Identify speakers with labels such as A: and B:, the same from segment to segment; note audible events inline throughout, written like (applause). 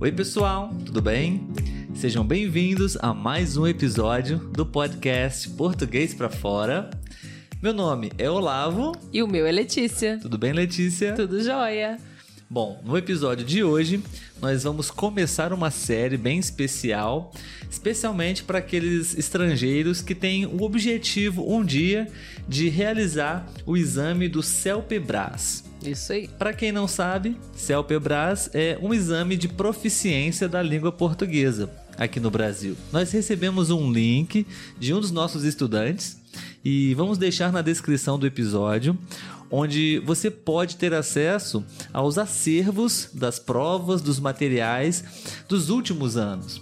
A: Oi, pessoal, tudo bem? Sejam bem-vindos a mais um episódio do podcast Português para Fora. Meu nome é Olavo.
B: E o meu é Letícia.
A: Tudo bem, Letícia?
B: Tudo jóia.
A: Bom, no episódio de hoje nós vamos começar uma série bem especial, especialmente para aqueles estrangeiros que têm o objetivo um dia de realizar o exame do CELPEBRAS.
B: Isso aí.
A: Para quem não sabe, CELPEBRAS é um exame de proficiência da língua portuguesa aqui no Brasil. Nós recebemos um link de um dos nossos estudantes e vamos deixar na descrição do episódio onde você pode ter acesso aos acervos das provas, dos materiais dos últimos anos.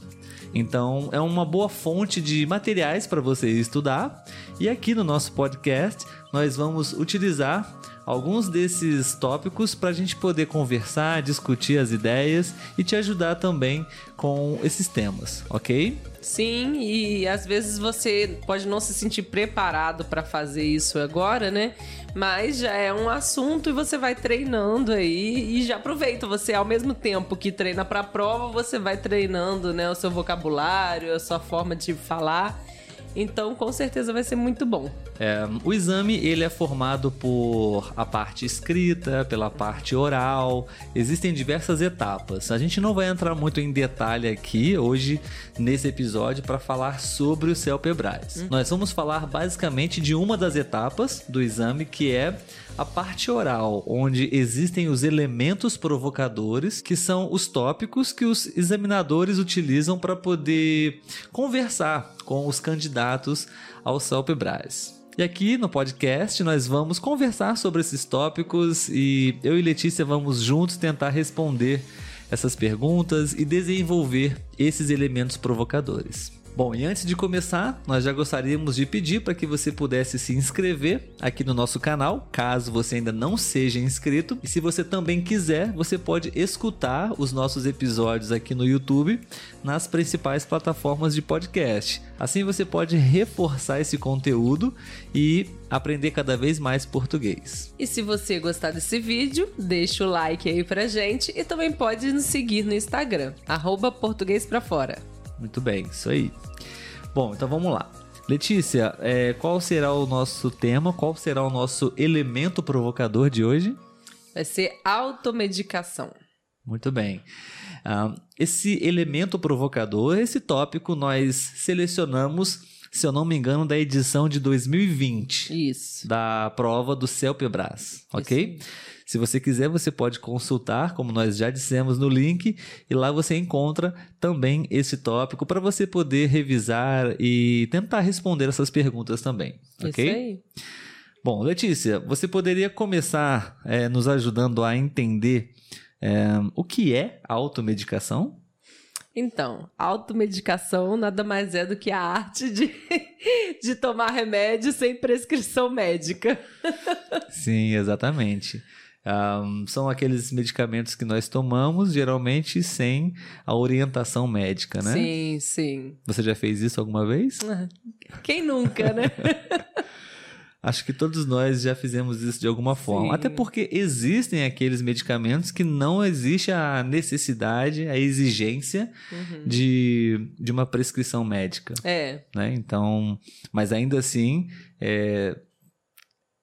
A: Então, é uma boa fonte de materiais para você estudar. E aqui no nosso podcast, nós vamos utilizar alguns desses tópicos para a gente poder conversar, discutir as ideias e te ajudar também com esses temas, ok?
B: Sim, e às vezes você pode não se sentir preparado para fazer isso agora, né? Mas já é um assunto e você vai treinando aí e já aproveita você ao mesmo tempo que treina para a prova, você vai treinando, né, o seu vocabulário, a sua forma de falar. Então, com certeza vai ser muito bom.
A: É, o exame ele é formado por a parte escrita, pela parte oral. Existem diversas etapas. A gente não vai entrar muito em detalhe aqui hoje nesse episódio para falar sobre o CELPEBRAS. Hum. Nós vamos falar basicamente de uma das etapas do exame que é a parte oral, onde existem os elementos provocadores, que são os tópicos que os examinadores utilizam para poder conversar com os candidatos ao CELPEBRAS. E aqui no podcast nós vamos conversar sobre esses tópicos e eu e Letícia vamos juntos tentar responder essas perguntas e desenvolver esses elementos provocadores. Bom, e antes de começar, nós já gostaríamos de pedir para que você pudesse se inscrever aqui no nosso canal, caso você ainda não seja inscrito. E se você também quiser, você pode escutar os nossos episódios aqui no YouTube, nas principais plataformas de podcast. Assim você pode reforçar esse conteúdo e aprender cada vez mais português.
B: E se você gostar desse vídeo, deixa o like aí pra gente e também pode nos seguir no Instagram, arroba português pra fora.
A: Muito bem, isso aí. Bom, então vamos lá. Letícia, é, qual será o nosso tema? Qual será o nosso elemento provocador de hoje?
B: Vai ser automedicação.
A: Muito bem. Uh, esse elemento provocador, esse tópico, nós selecionamos, se eu não me engano, da edição de 2020.
B: Isso.
A: Da prova do CELPEBRAS, ok? Isso. Se você quiser, você pode consultar, como nós já dissemos no link, e lá você encontra também esse tópico para você poder revisar e tentar responder essas perguntas também, ok?
B: Isso aí.
A: Bom, Letícia, você poderia começar é, nos ajudando a entender é, o que é automedicação?
B: Então, automedicação nada mais é do que a arte de, (laughs) de tomar remédio sem prescrição médica.
A: Sim, exatamente. Um, são aqueles medicamentos que nós tomamos, geralmente sem a orientação médica, né?
B: Sim, sim.
A: Você já fez isso alguma vez? Ah,
B: quem nunca, né? (laughs)
A: Acho que todos nós já fizemos isso de alguma forma. Sim. Até porque existem aqueles medicamentos que não existe a necessidade, a exigência uhum. de, de uma prescrição médica.
B: É.
A: Né? Então, mas ainda assim, é,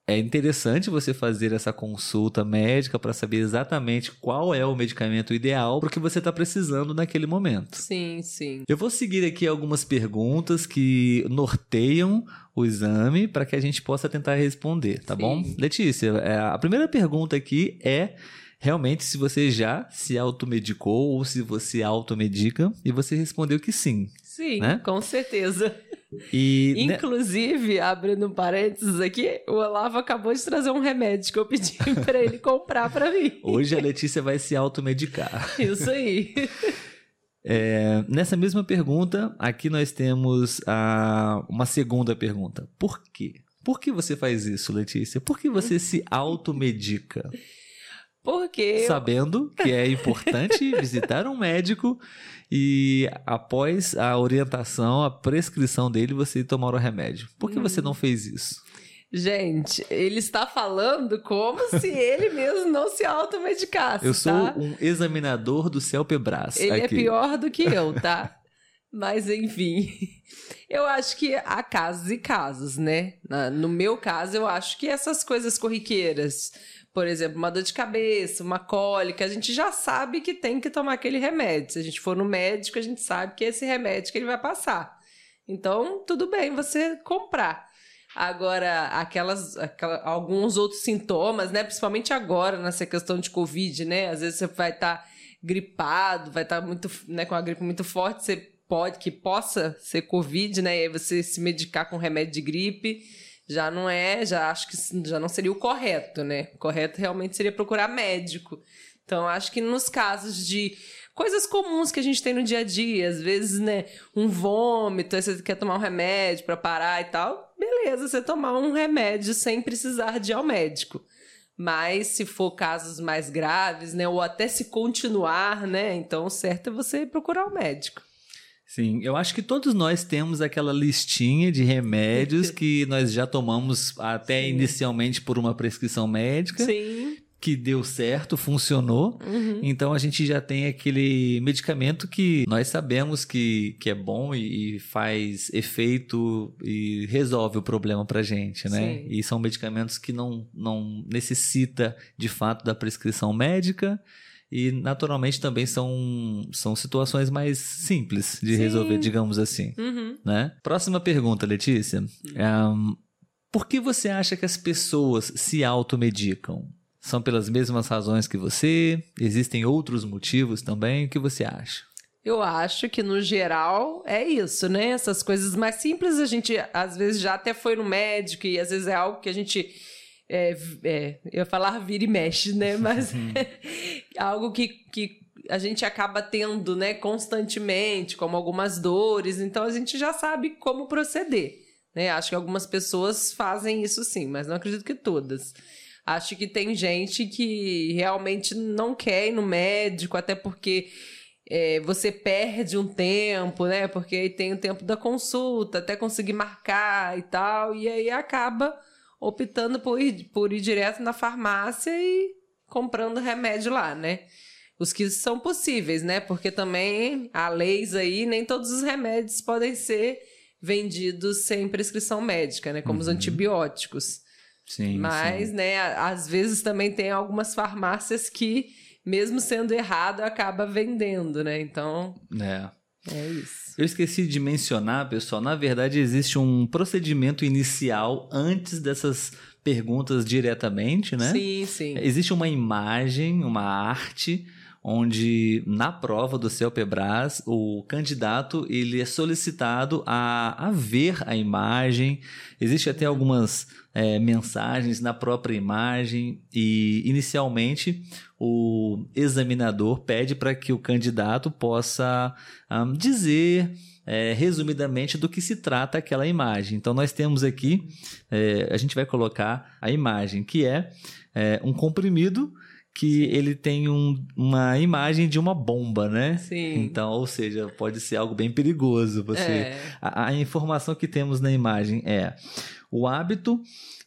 A: é interessante você fazer essa consulta médica para saber exatamente qual é o medicamento ideal para o que você está precisando naquele momento.
B: Sim, sim.
A: Eu vou seguir aqui algumas perguntas que norteiam o exame para que a gente possa tentar responder, tá sim. bom? Letícia, é, a primeira pergunta aqui é realmente se você já se automedicou ou se você automedica e você respondeu que sim.
B: Sim, né? com certeza.
A: E,
B: Inclusive, né? abrindo um parênteses aqui, o Olavo acabou de trazer um remédio que eu pedi (laughs) para ele comprar para mim.
A: Hoje a Letícia vai se automedicar.
B: Isso aí.
A: É, nessa mesma pergunta, aqui nós temos a, uma segunda pergunta. Por quê? Por que você faz isso, Letícia? Por que você se automedica?
B: Porque.
A: Sabendo que é importante (laughs) visitar um médico e após a orientação, a prescrição dele, você tomar o remédio. Por que hum. você não fez isso?
B: Gente, ele está falando como se ele mesmo não se automedicasse.
A: Eu sou
B: tá?
A: um examinador do Celpebras.
B: Ele
A: aqui.
B: é pior do que eu, (laughs) tá? Mas enfim, eu acho que há casos e casos, né? No meu caso, eu acho que essas coisas corriqueiras, por exemplo, uma dor de cabeça, uma cólica, a gente já sabe que tem que tomar aquele remédio. Se a gente for no médico, a gente sabe que é esse remédio que ele vai passar. Então, tudo bem você comprar. Agora, aquelas, aquela- alguns outros sintomas, né? Principalmente agora, nessa questão de Covid, né? Às vezes você vai estar gripado, vai estar muito, né, com a gripe muito forte, você pode, que possa ser Covid, né? E aí você se medicar com remédio de gripe já não é, já acho que já não seria o correto, né? O correto realmente seria procurar médico. Então, acho que nos casos de coisas comuns que a gente tem no dia a dia, às vezes, né, um vômito, você quer tomar um remédio pra parar e tal, beleza, você tomar um remédio sem precisar de ir ao médico. Mas se for casos mais graves, né, ou até se continuar, né, então o certo é você procurar o médico.
A: Sim, eu acho que todos nós temos aquela listinha de remédios (laughs) que nós já tomamos até
B: Sim.
A: inicialmente por uma prescrição médica,
B: Sim.
A: que deu certo, funcionou.
B: Uhum.
A: Então a gente já tem aquele medicamento que nós sabemos que, que é bom e, e faz efeito e resolve o problema pra gente, né?
B: Sim.
A: E são medicamentos que não, não necessita de fato da prescrição médica e naturalmente também são, são situações mais simples de
B: Sim.
A: resolver, digamos assim,
B: Uhum.
A: né? Próxima pergunta, Letícia. Ahn, por que você acha que as pessoas se automedicam? São pelas mesmas razões que você? Existem outros motivos também? O que você acha?
B: Eu acho que no geral é isso, né? Essas coisas mais simples a gente às vezes já até foi no médico e às vezes é algo que a gente é, é, eu ia falar vira e mexe, né? (laughs) Mas (laughs) algo que, que a gente acaba tendo, né, constantemente, como algumas dores, então a gente já sabe como proceder, né? Acho que algumas pessoas fazem isso sim, mas não acredito que todas. Acho que tem gente que realmente não quer ir no médico, até porque é, você perde um tempo, né? Porque aí tem o tempo da consulta, até conseguir marcar e tal, e aí acaba optando por ir, por ir direto na farmácia e comprando remédio lá, né? Os que são possíveis, né? Porque também há leis aí, nem todos os remédios podem ser vendidos sem prescrição médica, né? Como os
A: Uhum.
B: antibióticos.
A: Sim.
B: Mas,
A: sim.
B: né, às vezes também tem algumas farmácias que, mesmo sendo errado, acaba vendendo, né? Então,
A: É.
B: é isso.
A: Eu esqueci de mencionar, pessoal, na verdade existe um procedimento inicial antes dessas perguntas diretamente, né?
B: Sim, sim.
A: Existe uma imagem, uma arte, onde na prova do CELPEBRAS o candidato ele é solicitado a, a ver a imagem. Existe até algumas é, mensagens na própria imagem e inicialmente o examinador pede para que o candidato possa ah, dizer é, resumidamente do que se trata aquela imagem. Então nós temos aqui, é, a gente vai colocar a imagem que é, é, um comprimido que ele tem um- uma imagem de uma bomba, né?
B: Sim.
A: Então, ou seja, pode ser algo bem perigoso. Você,
B: É.
A: a, a informação que temos na imagem é o hábito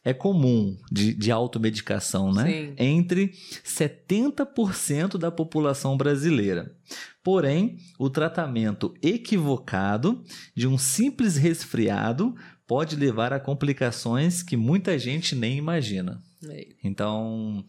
A: é comum de, de automedicação, né?
B: Sim.
A: Entre 70% da população brasileira. Porém, o tratamento equivocado de um simples resfriado pode levar a complicações que muita gente nem imagina.
B: É.
A: Então,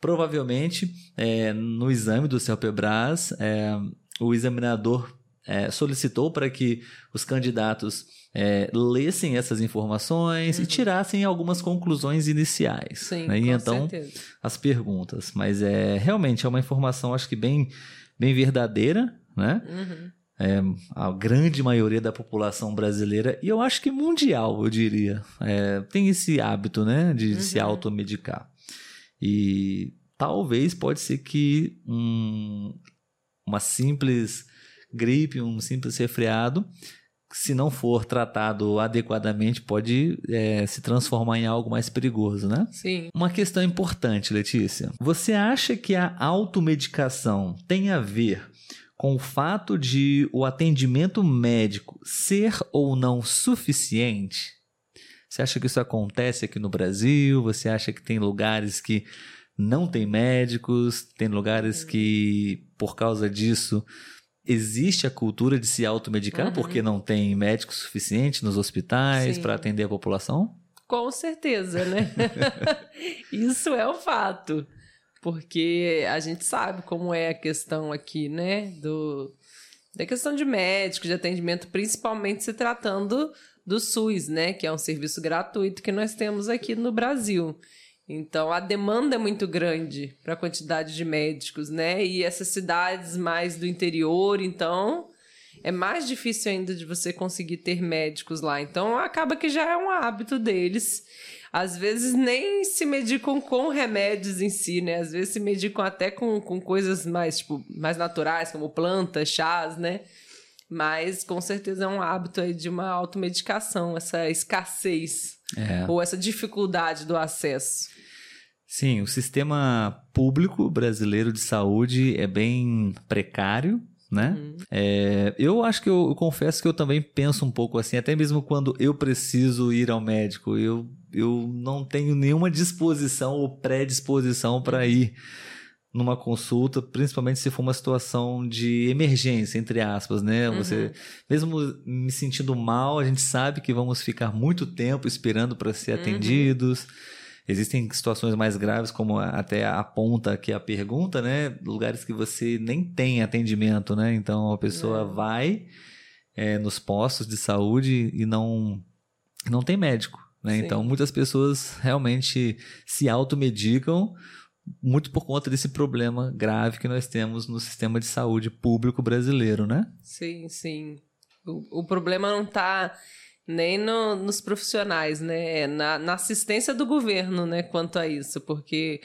A: provavelmente, é, no exame do CELPEBRAS, é, o examinador é, solicitou para que os candidatos é, lessem essas informações e tirassem algumas conclusões iniciais.
B: Sim,
A: né? E então,
B: certeza.
A: as perguntas. Mas é realmente é uma informação, acho que bem, bem verdadeira, né?
B: Uhum.
A: É, a grande maioria da população brasileira, e eu acho que mundial, eu diria, é, tem esse hábito, né, de se
B: Uhum.
A: automedicar. E talvez pode ser que um- uma simples gripe, um simples resfriado, se não for tratado adequadamente, pode é, se transformar em algo mais perigoso, né?
B: Sim.
A: Uma questão importante, Letícia. Você acha que a automedicação tem a ver com o fato de o atendimento médico ser ou não suficiente? Você acha que isso acontece aqui no Brasil? Você acha que tem lugares que não tem médicos, tem lugares que, por causa disso, existe a cultura de se automedicar
B: Uhum.
A: porque não tem médico suficiente nos hospitais para atender a população?
B: Com certeza, né? (laughs) Isso é um fato. Porque a gente sabe como é a questão aqui, né? Do, da questão de médico, de atendimento, principalmente se tratando do SUS, né? Que é um serviço gratuito que nós temos aqui no Brasil. Então a demanda é muito grande para a quantidade de médicos, né? E essas cidades mais do interior, então é mais difícil ainda de você conseguir ter médicos lá. Então acaba que já é um hábito deles. Às vezes nem se medicam com remédios em si, né? Às vezes se medicam até com, com coisas mais, tipo, mais naturais, como plantas, chás, né? Mas com certeza é um hábito aí de uma automedicação, essa escassez
A: É.
B: ou essa dificuldade do acesso.
A: Sim, o sistema público brasileiro de saúde é bem precário, né?
B: Uhum.
A: É, eu acho que eu, eu confesso que eu também penso um pouco assim, até mesmo quando eu preciso ir ao médico, eu, eu não tenho nenhuma disposição ou predisposição para ir numa consulta, principalmente se for uma situação de emergência, entre aspas, né? Você, mesmo me sentindo mal, a gente sabe que vamos ficar muito tempo esperando para ser
B: Uhum.
A: atendidos. Existem situações mais graves, como até aponta aqui a pergunta, né? Lugares que você nem tem atendimento, né? Então a pessoa
B: É.
A: vai é, nos postos de saúde e não, não tem médico, né? Então muitas pessoas realmente se automedicam muito por conta desse problema grave que nós temos no sistema de saúde público brasileiro, né?
B: Sim, sim. O, o problema não está nem no- nos profissionais, né? É Na, na assistência do governo, né? Quanto a isso, porque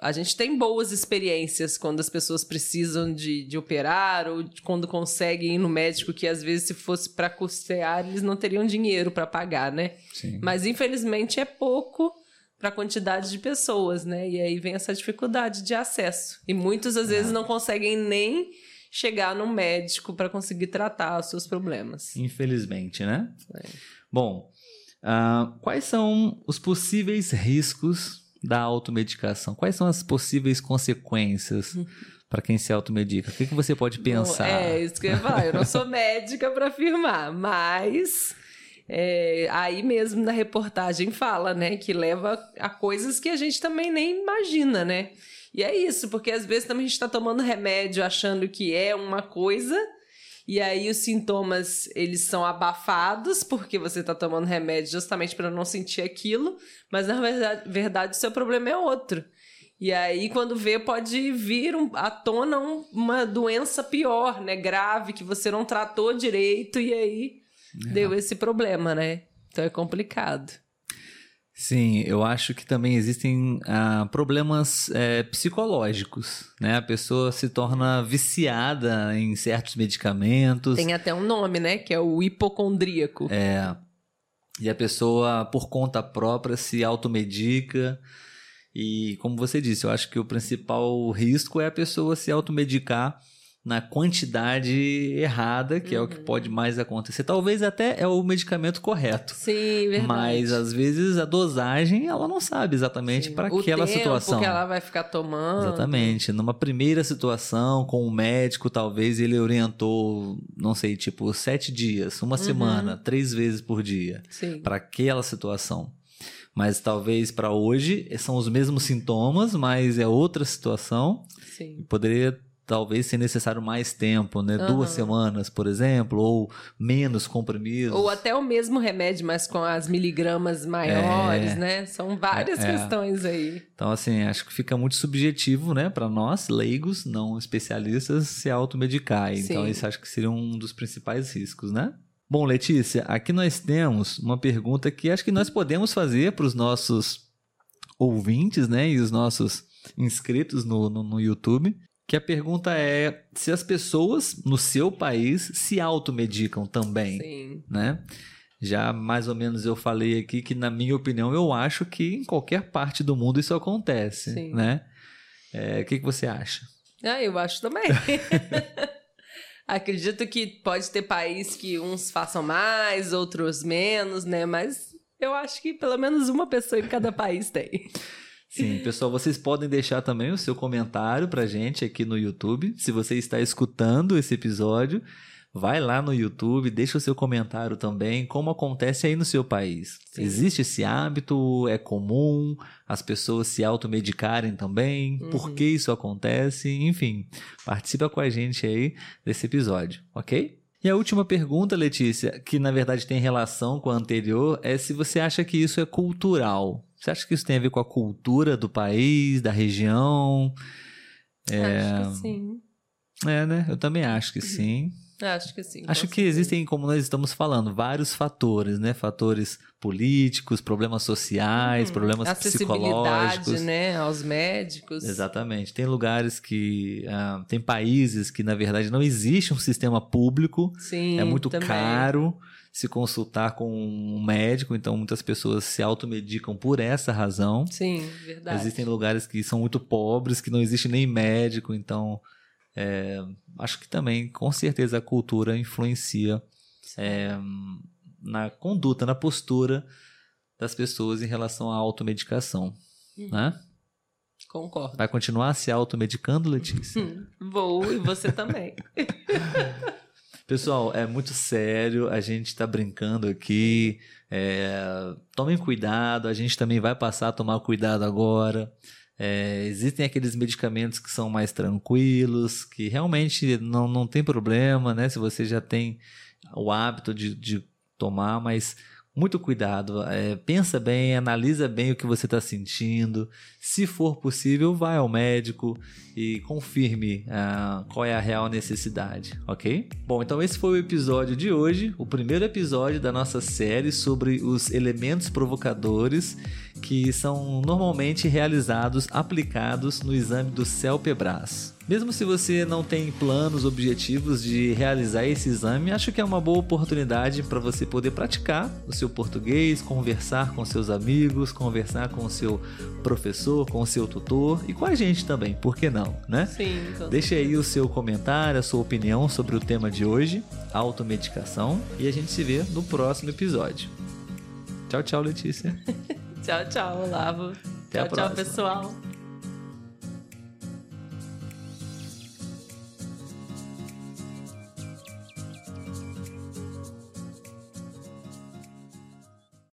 B: a gente tem boas experiências quando as pessoas precisam de, de operar ou de quando conseguem ir no médico, que às vezes se fosse para custear, eles não teriam dinheiro para pagar, né?
A: Sim.
B: Mas infelizmente é pouco para a quantidade de pessoas, né? E aí vem essa dificuldade de acesso. E muitos às vezes não conseguem nem chegar no médico para conseguir tratar os seus problemas.
A: Infelizmente, né?
B: É.
A: Bom, ah, quais são os possíveis riscos da automedicação? Quais são as possíveis consequências para quem se automedica? O que, que você pode pensar?
B: Bom, é isso que eu ia falar. Eu não sou médica para afirmar, mas é, aí mesmo na reportagem fala, né, que leva a coisas que a gente também nem imagina, né? E é isso, porque às vezes também a gente está tomando remédio achando que é uma coisa e aí os sintomas eles são abafados porque você está tomando remédio justamente para não sentir aquilo, mas na verdade, verdade o seu problema é outro. E aí, quando vê, pode vir um- à tona um- uma doença pior, né? Grave, que você não tratou direito, e aí deu esse problema, né? Então é complicado.
A: Sim, eu acho que também existem ah, problemas eh, psicológicos, né? A pessoa se torna viciada em certos medicamentos.
B: Tem até um nome, né? Que é o hipocondríaco.
A: É. E a pessoa, por conta própria, se automedica. E, como você disse, eu acho que o principal risco é a pessoa se automedicar na quantidade errada, que é o que
B: Uhum.
A: pode mais acontecer. Talvez até é o medicamento correto.
B: Sim, verdade.
A: Mas às vezes a dosagem ela não sabe exatamente para aquela
B: tempo
A: situação.
B: que ela vai ficar tomando.
A: Exatamente. Numa primeira situação, com o médico, talvez ele orientou, não sei, tipo, sete dias, uma
B: Uhum.
A: semana, três vezes por dia,
B: Sim.
A: para aquela situação. Mas talvez para hoje são os mesmos sintomas, mas é outra situação.
B: Sim.
A: Poderia talvez ser necessário mais tempo, né?
B: Aham.
A: Duas semanas, por exemplo, ou menos comprimidos.
B: Ou até o mesmo remédio, mas com as miligramas maiores,
A: É.
B: né? São várias
A: É, é.
B: questões aí.
A: Então, assim, acho que fica muito subjetivo, né, para nós, leigos, não especialistas, se automedicar. Então, isso acho que seria um dos principais riscos, né? Bom, Letícia, aqui nós temos uma pergunta que acho que nós podemos fazer para os nossos ouvintes, né, e os nossos inscritos no, no, no YouTube. Que a pergunta é se as pessoas no seu país se automedicam também
B: Sim.
A: né? Já mais ou menos eu falei aqui que, na minha opinião, eu acho que em qualquer parte do mundo isso acontece,
B: Sim.
A: né? É, O que, que você acha?
B: Ah, eu acho também. (laughs) Acredito que pode ter país que uns façam mais, outros menos, né? Mas Eu acho que pelo menos uma pessoa em cada país tem.
A: Sim, pessoal, vocês podem deixar também o seu comentário pra gente aqui no YouTube. Se você está escutando esse episódio, vai lá no YouTube, deixa o seu comentário também, como acontece aí no seu país. Sim. Existe esse hábito? É comum as pessoas se automedicarem também? Uhum. Por que isso acontece? Enfim, participa com a gente aí desse episódio, ok? E a última pergunta, Letícia, que na verdade tem relação com a anterior, é se você acha que isso é cultural. Você acha que isso tem a ver com a cultura do país, da região?
B: É... Acho que sim.
A: É, né? Eu também acho que uhum. sim.
B: Acho que sim.
A: Acho que existem, como nós estamos falando, vários fatores, né? Fatores políticos, problemas sociais, hum, problemas psicológicos.
B: né? Aos médicos.
A: Exatamente. Tem lugares que. Uh, tem países que, na verdade, não existe um sistema público.
B: Sim.
A: É muito
B: também.
A: caro se consultar com um médico, então muitas pessoas se automedicam por essa razão.
B: Sim, verdade.
A: Existem lugares que são muito pobres, que não existe nem médico, então é, acho que também, com certeza, a cultura influencia é, na conduta, na postura das pessoas em relação à automedicação, uhum. né?
B: Concordo.
A: Vai continuar se automedicando, Letícia?
B: Vou, e você também. (laughs)
A: Pessoal, é muito sério, a gente está brincando aqui. É, tomem cuidado, a gente também vai passar a tomar cuidado agora. É, existem aqueles medicamentos que são mais tranquilos, que realmente não, não tem problema, né? Se você já tem o hábito de, de tomar, mas muito cuidado. É, pensa bem, analisa bem o que você está sentindo. Se for possível, vá ao médico e confirme uh, qual é a real necessidade, ok? Bom, então esse foi o episódio de hoje, o primeiro episódio da nossa série sobre os elementos provocadores que são normalmente realizados aplicados no exame do CELPEBRAS. Mesmo se você não tem planos, objetivos de realizar esse exame, acho que é uma boa oportunidade para você poder praticar o seu português, conversar com seus amigos, conversar com o seu professor, com o seu tutor e com a gente também, por que não, né?
B: Sim.
A: Deixe aí o seu comentário, a sua opinião sobre o tema de hoje, automedicação, e a gente se vê no próximo episódio. Tchau, tchau, Letícia. (laughs)
B: tchau, tchau, Olavo.
A: Até
B: tchau, tchau, pessoal.